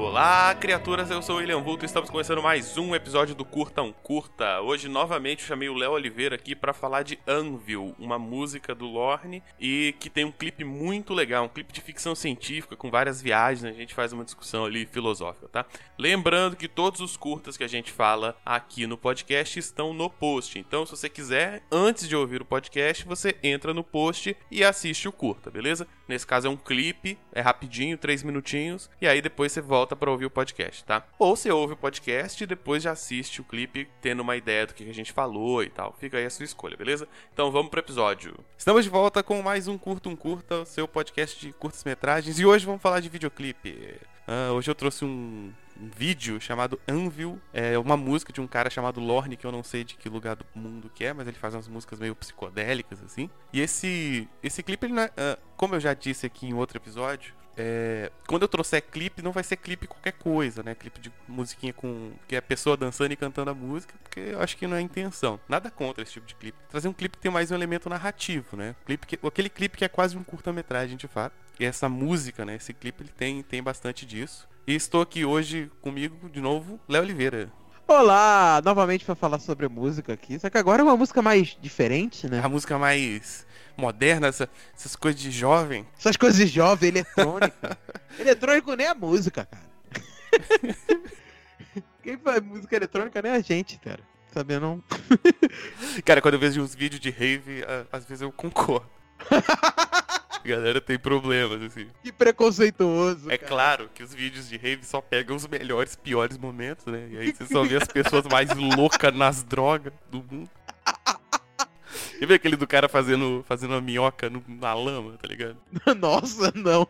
Olá, criaturas, eu sou o William Vulto e estamos começando mais um episódio do Curta um Curta. Hoje, novamente, chamei o Léo Oliveira aqui para falar de Anvil, uma música do Lorne e que tem um clipe muito legal, um clipe de ficção científica com várias viagens, a gente faz uma discussão ali filosófica, tá? Lembrando que todos os curtas que a gente fala aqui no podcast estão no post, então se você quiser, antes de ouvir o podcast, você entra no post e assiste o curta, beleza? Nesse caso é um clipe, é rapidinho, três minutinhos, e aí depois você volta volta para ouvir o podcast, tá? Ou você ouve o podcast e depois já assiste o clipe, tendo uma ideia do que a gente falou e tal. Fica aí a sua escolha, beleza? Então vamos pro episódio. Estamos de volta com mais um Curto um Curta, seu podcast de curtas metragens, e hoje vamos falar de videoclipe. Uh, hoje eu trouxe um, um vídeo chamado Anvil. É uma música de um cara chamado Lorne, que eu não sei de que lugar do mundo que é, mas ele faz umas músicas meio psicodélicas, assim. E esse, esse clipe, ele não é, uh, como eu já disse aqui em outro episódio, é, quando eu trouxer clipe, não vai ser clipe qualquer coisa, né? Clipe de musiquinha com. que é a pessoa dançando e cantando a música, porque eu acho que não é a intenção. Nada contra esse tipo de clipe. Trazer um clipe que tem mais um elemento narrativo, né? Clipe que, aquele clipe que é quase um curta-metragem de fato. E essa música, né? Esse clipe ele tem, tem bastante disso. E estou aqui hoje comigo, de novo, Léo Oliveira. Olá! Novamente para falar sobre música aqui. Só que agora é uma música mais diferente, né? A música mais moderna, essa, essas coisas de jovem. Essas coisas de jovem, eletrônico. eletrônico nem a música, cara. Quem faz música eletrônica nem a gente, cara. Sabia não? cara, quando eu vejo uns vídeos de rave, às vezes eu concordo. A galera tem problemas, assim. Que preconceituoso. É cara. claro que os vídeos de rave só pegam os melhores, piores momentos, né? E aí você só vê as pessoas mais loucas nas drogas do mundo. E vê aquele do cara fazendo, fazendo uma minhoca no, na lama, tá ligado? Nossa, não.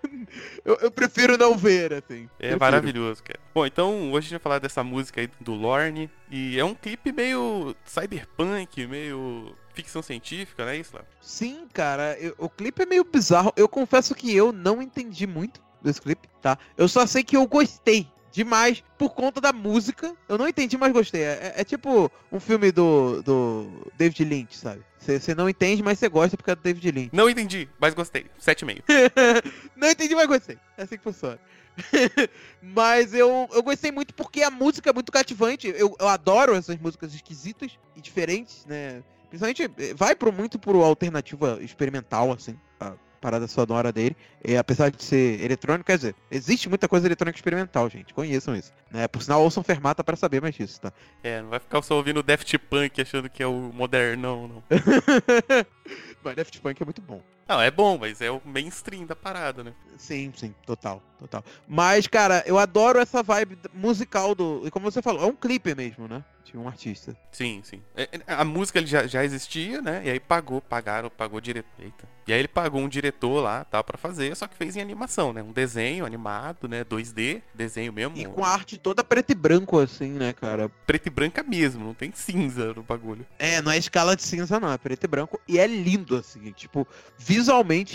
Eu, eu prefiro não ver, assim. É prefiro. maravilhoso, cara. Bom, então hoje a gente vai falar dessa música aí do Lorne. E é um clipe meio cyberpunk, meio ficção científica, né, isso, Sim, cara. Eu, o clipe é meio bizarro. Eu confesso que eu não entendi muito desse clipe, tá? Eu só sei que eu gostei demais por conta da música. Eu não entendi, mas gostei. É, é tipo um filme do, do David Lynch, sabe? Você não entende, mas você gosta porque é do David Lynch. Não entendi, mas gostei. 7,5. não entendi, mas gostei. É assim que funciona. mas eu, eu gostei muito porque a música é muito cativante. Eu, eu adoro essas músicas esquisitas e diferentes, né? Principalmente, eh, vai pro, muito pro alternativa experimental, assim parada sonora dele. E, apesar de ser eletrônico, quer dizer, existe muita coisa eletrônica experimental, gente. Conheçam isso. Né? Por sinal, ouçam Fermata para saber mais disso, tá? É, não vai ficar só ouvindo Daft Punk achando que é o modernão, não. mas Daft Punk é muito bom. Não, é bom, mas é o mainstream da parada, né? Sim, sim, total, total. Mas, cara, eu adoro essa vibe musical do. E como você falou, é um clipe mesmo, né? De um artista. Sim, sim. É, é, a música ele já, já existia, né? E aí pagou, pagaram, pagou direito. Eita. E aí ele pagou um diretor lá, tal, para fazer, só que fez em animação, né? Um desenho animado, né? 2D, desenho mesmo. E com a arte toda preto e branco, assim, né, cara? Preto e branca mesmo, não tem cinza no bagulho. É, não é escala de cinza, não, é preto e branco. E é lindo, assim, tipo, visualmente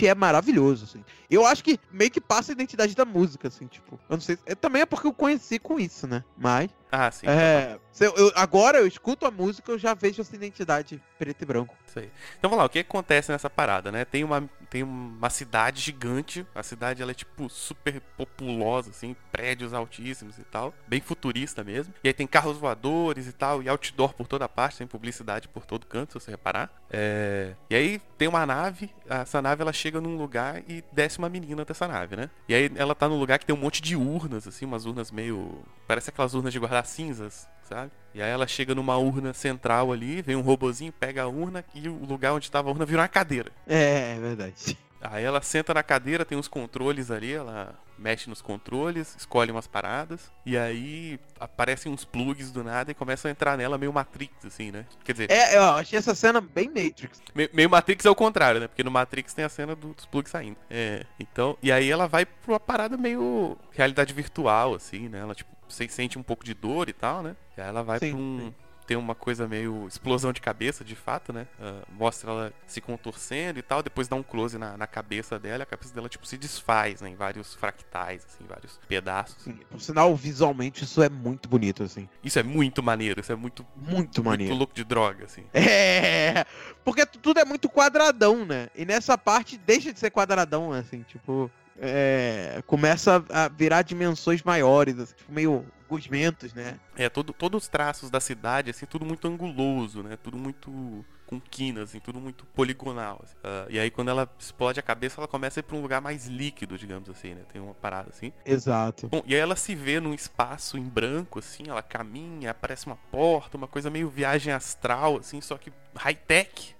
é maravilhoso, assim. Eu acho que meio que passa a identidade da música, assim, tipo. Eu não sei. É, também é porque eu conheci com isso, né? Mas. Ah, sim. É, eu, eu, agora eu escuto a música, eu já vejo essa identidade preto e branco. Isso aí. Então vamos lá, o que acontece nessa parada, né? Tem uma, tem uma cidade gigante, a cidade ela é tipo super populosa, assim, prédios altíssimos e tal, bem futurista mesmo. E aí tem carros voadores e tal, e outdoor por toda parte, tem publicidade por todo canto, se você reparar. É... E aí tem uma nave, essa nave ela chega num lugar e desce uma menina dessa nave, né? E aí ela tá num lugar que tem um monte de urnas, assim, umas urnas meio. Parece aquelas urnas de guardar cinzas, sabe? E aí ela chega numa urna central ali, vem um robozinho, pega a urna e o lugar onde tava a urna vira uma cadeira. É, é verdade. Aí ela senta na cadeira, tem uns controles ali, ela mexe nos controles, escolhe umas paradas, e aí aparecem uns plugs do nada e começam a entrar nela meio Matrix, assim, né? Quer dizer. É, eu achei essa cena bem Matrix. Me, meio Matrix é o contrário, né? Porque no Matrix tem a cena do, dos plugs saindo. É. Então, e aí ela vai pra uma parada meio realidade virtual, assim, né? Ela, tipo, você sente um pouco de dor e tal, né? E aí ela vai sim, pra um. Sim tem uma coisa meio explosão de cabeça, de fato, né? Uh, mostra ela se contorcendo e tal, depois dá um close na, na cabeça dela, a cabeça dela, tipo, se desfaz, né? Em vários fractais, assim, vários pedaços. Sim, por sinal, visualmente, isso é muito bonito, assim. Isso é muito maneiro, isso é muito... Muito maneiro. Muito louco de droga, assim. É, porque tudo é muito quadradão, né? E nessa parte deixa de ser quadradão, assim, tipo... é, começa a virar dimensões maiores, assim, tipo, meio gosmentos, né? É, todo, todos os traços da cidade, assim, tudo muito anguloso, né? Tudo muito com quinas, assim, tudo muito poligonal. Assim. Uh, e aí quando ela explode a cabeça, ela começa a ir pra um lugar mais líquido, digamos assim, né? Tem uma parada assim. Exato. Bom, e aí ela se vê num espaço em branco, assim, ela caminha, aparece uma porta, uma coisa meio viagem astral, assim, só que high-tech?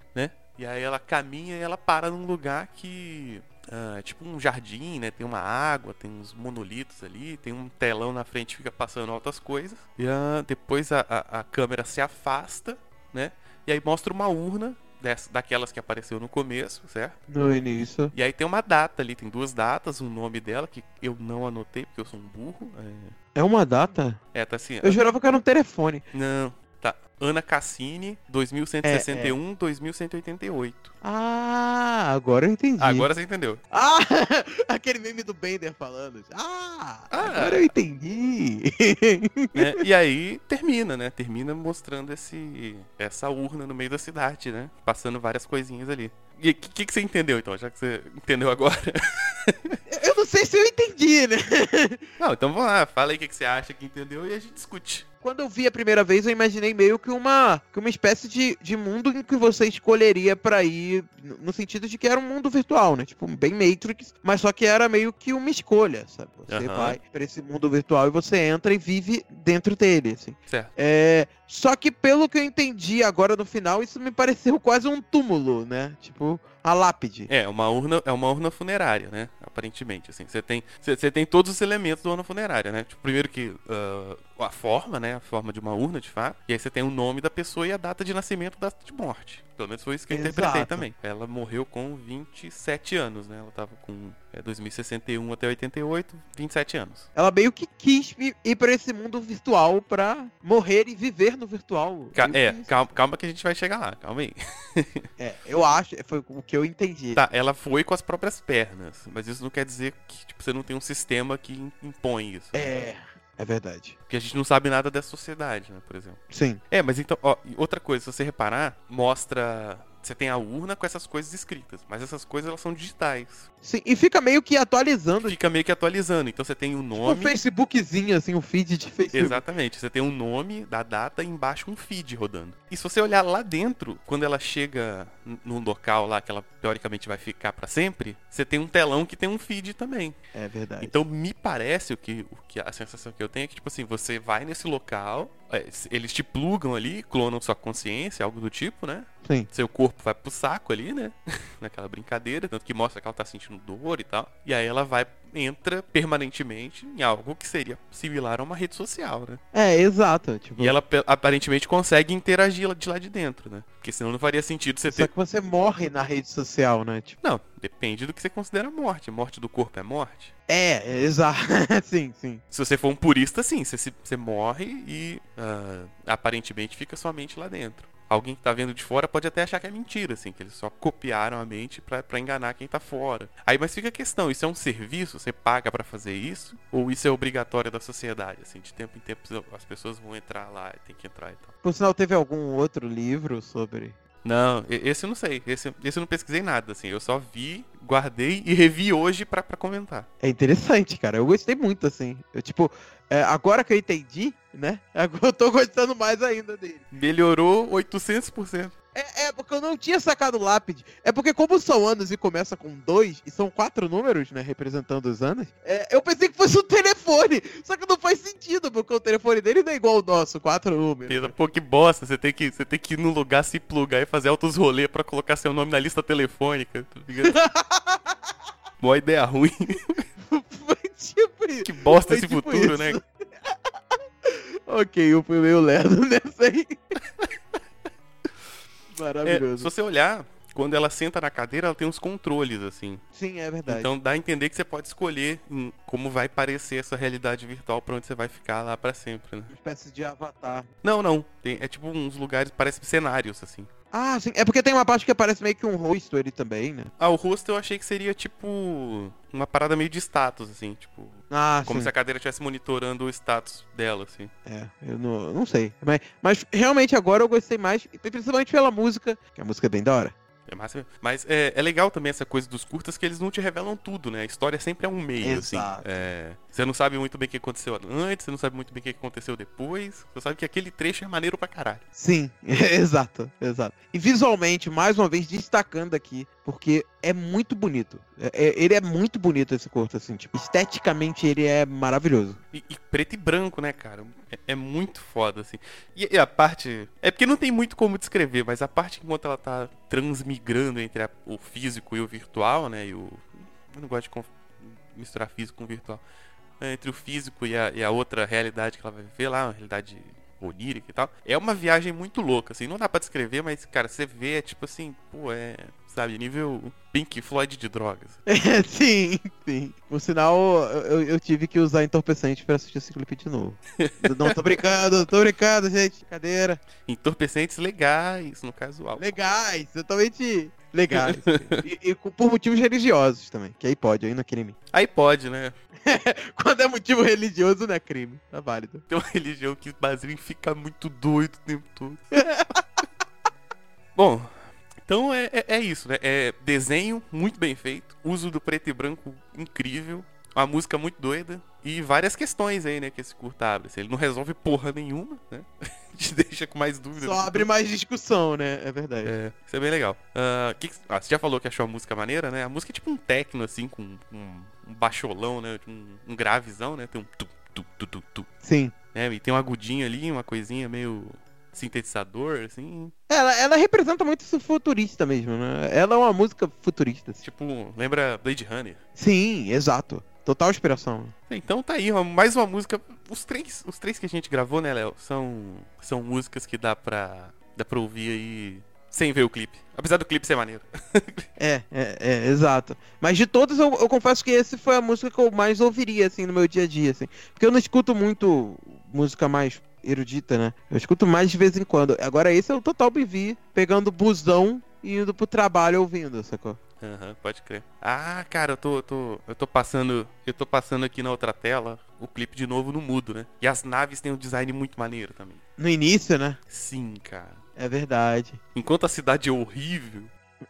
E aí ela caminha e ela para num lugar que Uh, tipo um jardim, né? Tem uma água, tem uns monolitos ali, tem um telão na frente que fica passando outras coisas. E uh, depois a, a, a, câmera se afasta, né? E aí mostra uma urna dessa, daquelas que apareceu no começo, certo? No início. E aí tem uma data ali, tem duas datas, um nome dela que eu não anotei porque eu sou um burro. É, é uma data? É, tá assim. Eu jurava que era um telefone. Não. Ana Cassini, 2161, é, é. 2188. Ah, agora eu entendi. Agora você entendeu. Ah, aquele meme do Bender falando. Ah, ah agora eu entendi. É, e aí termina, né? Termina mostrando esse, essa urna no meio da cidade, né? Passando várias coisinhas ali. E o que, que, você entendeu então, já que você entendeu agora? Eu se eu entendi, né? Não, então vamos lá, fala aí o que, que você acha que entendeu e a gente discute quando eu vi a primeira vez, eu imaginei meio que uma, que uma espécie de, de mundo em que você escolheria para ir, no sentido de que era um mundo virtual, né? Tipo, bem Matrix, mas só que era meio que uma escolha, sabe? Você uhum. vai para esse mundo virtual e você entra e vive dentro dele, assim. Certo. É, só que pelo que eu entendi agora no final, isso me pareceu quase um túmulo, né? Tipo, a lápide. É, uma urna, é uma urna funerária, né? Aparentemente, assim. Você tem, você, tem todos os elementos da urna funerária, né? Tipo, primeiro que uh, a forma, né? A forma de uma urna, de fato. E aí você tem o nome da pessoa e a data de nascimento, data de morte. Pelo menos foi isso que eu Exato. interpretei também. Ela morreu com 27 anos, né? Ela tava com é, 2061 até 88, 27 anos. Ela meio que quis ir para esse mundo virtual pra morrer e viver no virtual. Ca é, calma, calma que a gente vai chegar lá, calma aí. é, eu acho, foi o que eu entendi. Tá, ela foi com as próprias pernas, mas isso não quer dizer que tipo, você não tem um sistema que impõe isso. É. É verdade. Porque a gente não sabe nada da sociedade, né, por exemplo. Sim. É, mas então, ó, outra coisa, se você reparar, mostra você tem a urna com essas coisas escritas, mas essas coisas elas são digitais. Sim, e fica meio que atualizando. Fica meio que atualizando. Então você tem o um nome. Tipo um Facebookzinho, assim, um feed de Facebook. Exatamente. Você tem o um nome da data e embaixo um feed rodando. E se você olhar lá dentro, quando ela chega no local lá que ela teoricamente vai ficar para sempre, você tem um telão que tem um feed também. É verdade. Então me parece o que, o que a sensação que eu tenho é que, tipo assim, você vai nesse local, eles te plugam ali, clonam sua consciência, algo do tipo, né? Sim. Seu corpo vai pro saco ali, né? Naquela brincadeira, tanto que mostra que ela tá sentindo dor e tal. E aí ela vai, entra permanentemente em algo que seria similar a uma rede social, né? É, exato. Tipo... E ela aparentemente consegue interagir de lá de dentro, né? Porque senão não faria sentido você Só ter. Só que você morre na rede social, né? Tipo... Não, depende do que você considera morte. Morte do corpo é morte? É, exato. sim, sim. Se você for um purista, sim. Você, você morre e uh, aparentemente fica sua mente lá dentro alguém que tá vendo de fora pode até achar que é mentira, assim, que eles só copiaram a mente para enganar quem tá fora. Aí, mas fica a questão, isso é um serviço? Você paga para fazer isso? Ou isso é obrigatório da sociedade? Assim, de tempo em tempo as pessoas vão entrar lá tem que entrar e tal. Por sinal, teve algum outro livro sobre não, esse eu não sei. Esse, esse eu não pesquisei nada, assim. Eu só vi, guardei e revi hoje para comentar. É interessante, cara. Eu gostei muito, assim. Eu, tipo, é, agora que eu entendi, né? Agora eu tô gostando mais ainda dele. Melhorou 800%. É, é, porque eu não tinha sacado lápide. É porque, como são anos e começa com dois, e são quatro números, né, representando os anos, é, eu pensei que fosse um telefone. Só que não faz sentido, porque o telefone dele não é igual ao nosso, quatro números. Né? Pô, que bosta. Você tem que, você tem que ir num lugar se plugar e fazer altos rolês pra colocar seu nome na lista telefônica. Tá Boa ideia ruim. Foi tipo isso. Que bosta esse tipo futuro, isso. né? ok, eu fui meio lerdo nessa aí. Maravilhoso. É, se você olhar, quando ela senta na cadeira, ela tem uns controles, assim. Sim, é verdade. Então dá a entender que você pode escolher como vai parecer essa realidade virtual pra onde você vai ficar lá para sempre, né? Uma espécie de avatar. Não, não. Tem, é tipo uns lugares, parece cenários, assim. Ah, sim. É porque tem uma parte que aparece meio que um rosto ele também, né? Ah, o rosto eu achei que seria tipo uma parada meio de status, assim, tipo. Ah, como sim. se a cadeira estivesse monitorando o status dela, assim. É, eu não, não sei. Mas, mas realmente agora eu gostei mais, principalmente pela música, que a música é bem da hora. É massa mesmo. Mas é, é legal também essa coisa dos curtas que eles não te revelam tudo, né? A história sempre é um meio, assim. Exato. É, você não sabe muito bem o que aconteceu antes, você não sabe muito bem o que aconteceu depois. Você sabe que aquele trecho é maneiro pra caralho. Sim, exato, exato. E visualmente, mais uma vez, destacando aqui, porque é muito bonito. É- é- ele é muito bonito esse curto, assim, tipo, esteticamente ele é maravilhoso. E, e preto e branco, né, cara? É, é muito foda, assim. E, e a parte. É porque não tem muito como descrever, mas a parte enquanto ela tá transmigrando entre a- o físico e o virtual, né? E o. Eu não gosto de conf- misturar físico com virtual. É, entre o físico e a, e a outra realidade que ela vai viver lá, uma realidade onírica e tal. É uma viagem muito louca, assim. Não dá pra descrever, mas, cara, você vê, é tipo assim, pô, é. Sabe, nível Pink Floyd de drogas. É, sim, sim. Por sinal, eu, eu tive que usar entorpecente pra assistir esse clipe de novo. Não, tô brincando, tô brincando, gente. Cadeira. Entorpecentes legais, no caso álcool. Legais, totalmente legais. E, e por motivos religiosos também, que aí pode, aí não é crime. Aí pode, né? Quando é motivo religioso, não é crime. Tá válido. Tem uma religião que baseia em ficar muito doido o tempo todo. Bom, então é, é, é isso, né? É desenho muito bem feito, uso do preto e branco incrível, uma música muito doida e várias questões aí, né, que esse curta abre. Assim, Ele não resolve porra nenhuma, né? Te deixa com mais dúvidas. Só abre mais discussão, né? É verdade. É, isso é bem legal. Ah, que ah, você já falou que achou a música maneira, né? A música é tipo um techno, assim, com um, um baixolão, né? Um, um gravezão, né? Tem um tu, tu, tu, tu, tu, Sim. né? E tem um agudinho ali, uma coisinha meio sintetizador, assim. Ela, ela representa muito isso futurista mesmo, né? Ela é uma música futurista. assim. Tipo, lembra Blade Runner. Sim, exato. Total inspiração. Então tá aí, mais uma música. Os três, os três que a gente gravou, né, Léo? São, são músicas que dá pra, dá pra ouvir aí sem ver o clipe. Apesar do clipe ser maneiro. É, é, é, exato. Mas de todas, eu, eu confesso que esse foi a música que eu mais ouviria, assim, no meu dia a dia, assim. Porque eu não escuto muito música mais erudita, né? Eu escuto mais de vez em quando. Agora esse é o total BV, pegando busão e indo pro trabalho ouvindo, sacou? Aham, pode crer. Ah, cara, eu tô, eu tô, eu tô passando, eu tô passando aqui na outra tela o clipe de novo no mudo, né? E as naves têm um design muito maneiro também. No início, né? Sim, cara. É verdade. Enquanto a cidade é horrível,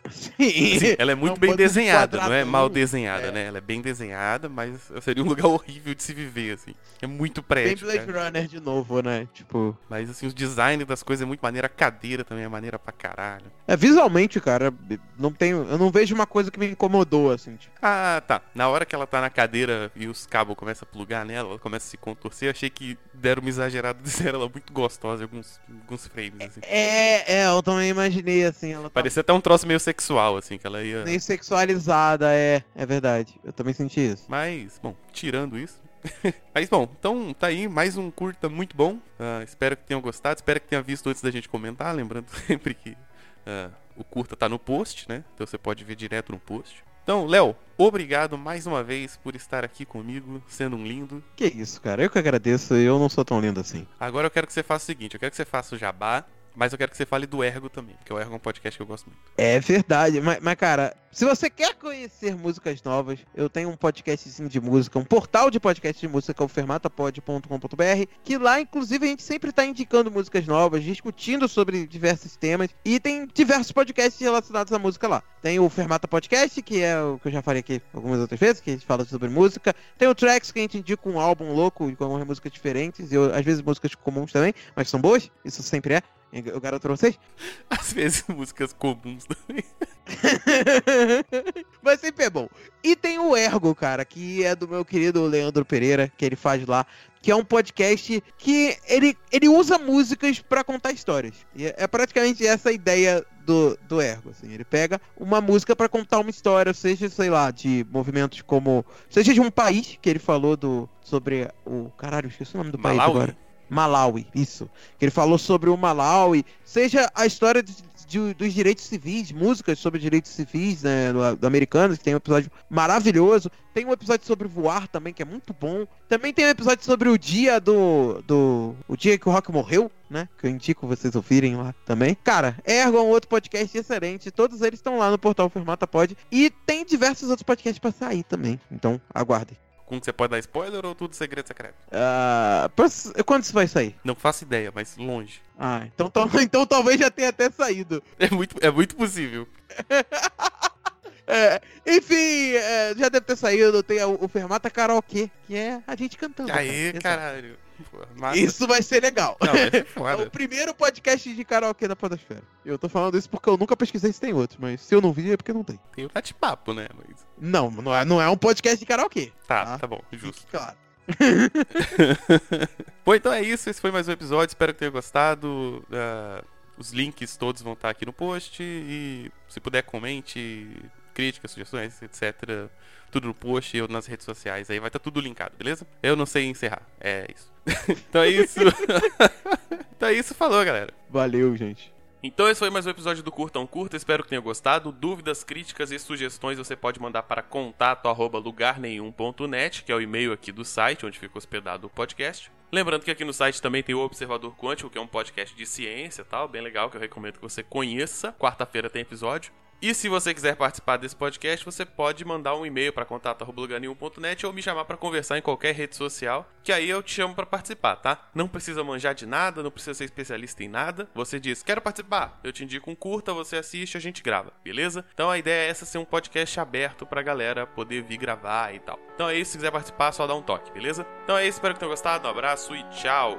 Sim. assim, ela é muito bem desenhada, não é mal desenhada, É. né? Ela é bem desenhada, mas seria um lugar horrível de se viver, assim. É muito Bem prédio, Blade cara. Runner de novo, né? Tipo. Mas assim, os designs das coisas é muito maneiro, a cadeira também é maneira pra caralho. É, visualmente, cara, não tenho. Eu não vejo uma coisa que me incomodou, assim, tipo. Ah, tá. Na hora que ela tá na cadeira e os cabos começam a plugar nela, ela começa a se contorcer, achei que deram uma exagerada de ser ela muito gostosa em alguns, alguns frames, assim. É, é, eu também imaginei, assim, ela tá Parecia até um troço meio sexual, assim, que ela ia. meio sexualizada, é, é verdade. Eu também senti isso. Mas, bom, tirando isso. Mas, bom, então tá aí, mais um curta muito bom. Ah, espero que tenham gostado, espero que tenha visto antes da gente comentar. Lembrando sempre que ah, o curta tá no post, né? Então você pode ver direto no post. Então, Léo, obrigado mais uma vez por estar aqui comigo, sendo um lindo. Que isso, cara, eu que agradeço, eu não sou tão lindo assim. Agora eu quero que você faça o seguinte: eu quero que você faça o jabá, mas eu quero que você fale do Ergo também, porque o Ergo é um podcast que eu gosto muito. É verdade, mas, mas, cara, se você quer conhecer músicas novas, eu tenho um podcastzinho de música, um portal de podcast de música, que é o fermatapod.com.br, que lá, inclusive, a gente sempre tá indicando músicas novas, discutindo sobre diversos temas, e tem diversos podcasts relacionados à música lá. Tem o Fermata Podcast, que é o que eu já falei aqui algumas outras vezes, que a gente fala sobre música. Tem o Tracks, que a gente indica um álbum louco com algumas músicas diferentes, e eu- às vezes músicas comuns também, mas são boas, isso sempre é. Eu garanto pra vocês. Às vezes músicas comuns também. Mas sempre é bom. E tem o Ergo, cara, que é do meu querido Leandro Pereira, que ele faz lá, que é um podcast que ele, ele usa músicas pra contar histórias. E é, é praticamente essa a ideia do, do Ergo, assim. Ele pega uma música pra contar uma história, seja, sei lá, de movimentos como... Seja de um país, que ele falou do sobre o... Caralho, esqueci o nome do país Malawi? agora. Malawi, isso. Que ele falou sobre o Malawi, seja a história de- de- dos direitos civis, músicas sobre direitos civis, né, do, do que tem um episódio maravilhoso. Tem um episódio sobre voar também, que é muito bom. Também tem um episódio sobre o dia do. do o dia que o Rock morreu, né? Que eu indico vocês ouvirem lá também. Cara, é um outro podcast excelente. Todos eles estão lá no portal Fermata Pod. E tem diversos outros podcasts pra sair também. Então, aguardem. Que você pode dar spoiler ou tudo segredo secreto? Ah, posso- quando isso vai sair? Não faço ideia, mas longe. Ah, então, então talvez já tenha até saído. É muito, é muito possível. É, enfim, é, já deve ter saído. Tem o, o Fermata Karaokê, que é a gente cantando. Aí, cara. caralho. Massa. Isso vai ser legal. Não, vai ser É o foda. primeiro podcast de karaokê da Podosfera. Eu tô falando isso porque eu nunca pesquisei se tem outros, mas se eu não vi é porque não tem. Tem o bate-papo, né? Mas... Não, não é, não é um podcast de karaokê. Tá, Tá. tá bom, justo. Fique claro. Bom, então é isso. Esse foi mais um episódio. Espero que tenha gostado. Ah, os links todos vão estar aqui no post. E se puder, comente. Críticas, sugestões, etc. Tudo no post e nas redes sociais. Aí vai estar tudo linkado, beleza? Eu não sei encerrar. É isso. então é isso. então é isso. Falou, galera. Valeu, gente. Então esse foi mais um episódio do Curtão Curta, espero que tenha gostado. Dúvidas, críticas e sugestões você pode mandar para contato arroba lugarnenhum.net, que é o e-mail aqui do site onde fica hospedado o podcast. Lembrando que aqui no site também tem o Observador Quântico, que é um podcast de ciência e tal, bem legal, que eu recomendo que você conheça. Quarta-feira tem episódio. E se você quiser participar desse podcast, você pode mandar um e-mail para contato@lugarnenhum.net ou me chamar para conversar em qualquer rede social, que aí eu te chamo para participar, tá? Não precisa manjar de nada, não precisa ser especialista em nada. Você diz: "Quero participar". Eu te indico um curta, você assiste, a gente grava, beleza? Então a ideia é essa ser um podcast aberto pra galera poder vir gravar e tal. Então é isso, se quiser participar, só dá um toque, beleza? Então é isso, espero que tenham gostado. Um abraço e tchau.